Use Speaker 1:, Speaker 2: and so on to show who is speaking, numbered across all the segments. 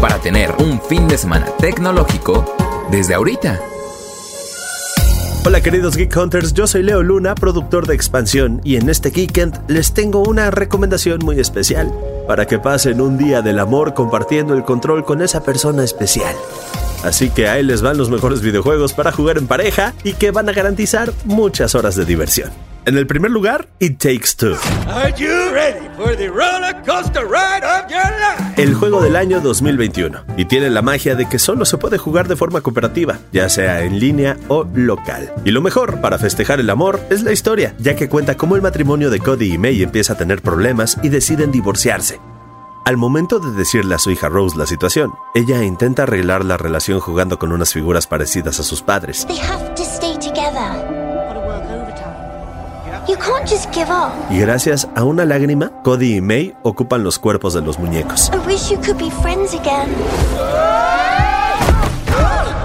Speaker 1: para tener un fin de semana tecnológico desde ahorita.
Speaker 2: Hola queridos Geek Hunters, yo soy Leo Luna, productor de Expansión, y en este Geekend les tengo una recomendación muy especial para que pasen un día del amor compartiendo el control con esa persona especial. Así que ahí les van los mejores videojuegos para jugar en pareja y que van a garantizar muchas horas de diversión. En el primer lugar, It Takes Two. El juego del año 2021 y tiene la magia de que solo se puede jugar de forma cooperativa, ya sea en línea o local. Y lo mejor para festejar el amor es la historia, ya que cuenta cómo el matrimonio de Cody y May empieza a tener problemas y deciden divorciarse. Al momento de decirle a su hija Rose la situación, ella intenta arreglar la relación jugando con unas figuras parecidas a sus padres. Y gracias a una lágrima, Cody y May ocupan los cuerpos de los muñecos.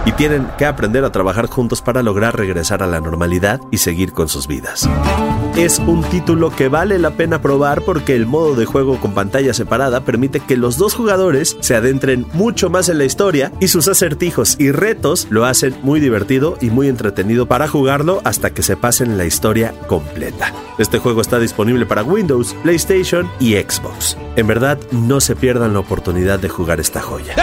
Speaker 2: Y tienen que aprender a trabajar juntos para lograr regresar a la normalidad y seguir con sus vidas. Es un título que vale la pena probar porque el modo de juego con pantalla separada permite que los dos jugadores se adentren mucho más en la historia y sus acertijos y retos lo hacen muy divertido y muy entretenido para jugarlo hasta que se pasen la historia completa. Este juego está disponible para Windows, PlayStation y Xbox. En verdad, no se pierdan la oportunidad de jugar esta joya.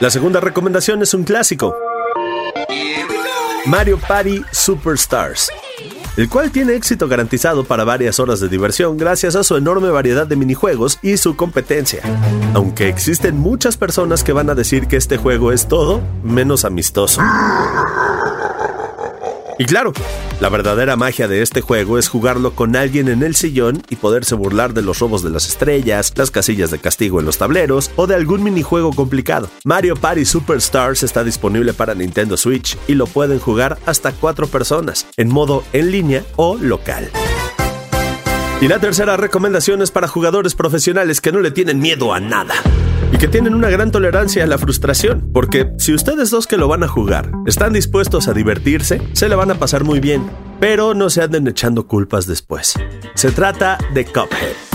Speaker 2: La segunda recomendación es un clásico. Mario Party Superstars, el cual tiene éxito garantizado para varias horas de diversión gracias a su enorme variedad de minijuegos y su competencia. Aunque existen muchas personas que van a decir que este juego es todo menos amistoso. Y claro, la verdadera magia de este juego es jugarlo con alguien en el sillón y poderse burlar de los robos de las estrellas, las casillas de castigo en los tableros o de algún minijuego complicado. Mario Party Superstars está disponible para Nintendo Switch y lo pueden jugar hasta cuatro personas, en modo en línea o local. Y la tercera recomendación es para jugadores profesionales que no le tienen miedo a nada y que tienen una gran tolerancia a la frustración, porque si ustedes dos que lo van a jugar están dispuestos a divertirse, se le van a pasar muy bien, pero no se anden echando culpas después. Se trata de Cuphead.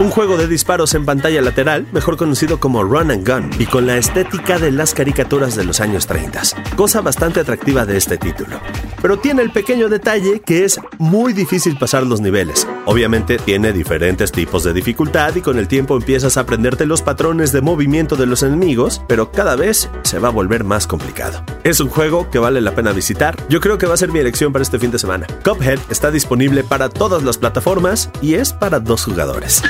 Speaker 2: Un juego de disparos en pantalla lateral, mejor conocido como Run and Gun, y con la estética de las caricaturas de los años 30, cosa bastante atractiva de este título. Pero tiene el pequeño detalle que es muy difícil pasar los niveles. Obviamente tiene diferentes tipos de dificultad y con el tiempo empiezas a aprenderte los patrones de movimiento de los enemigos, pero cada vez se va a volver más complicado. Es un juego que vale la pena visitar. Yo creo que va a ser mi elección para este fin de semana. Cuphead está disponible para todas las plataformas y es para dos jugadores.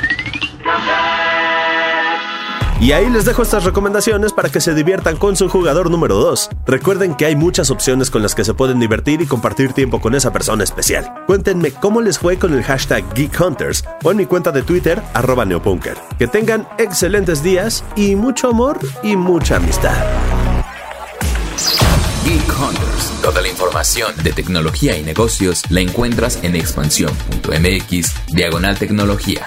Speaker 2: Y ahí les dejo estas recomendaciones para que se diviertan con su jugador número 2. Recuerden que hay muchas opciones con las que se pueden divertir y compartir tiempo con esa persona especial. Cuéntenme cómo les fue con el hashtag Geek Hunters o en mi cuenta de Twitter, arroba neopunker. Que tengan excelentes días y mucho amor y mucha amistad.
Speaker 1: Geek Hunters. Toda la información de tecnología y negocios la encuentras en expansión.mx, diagonal tecnología.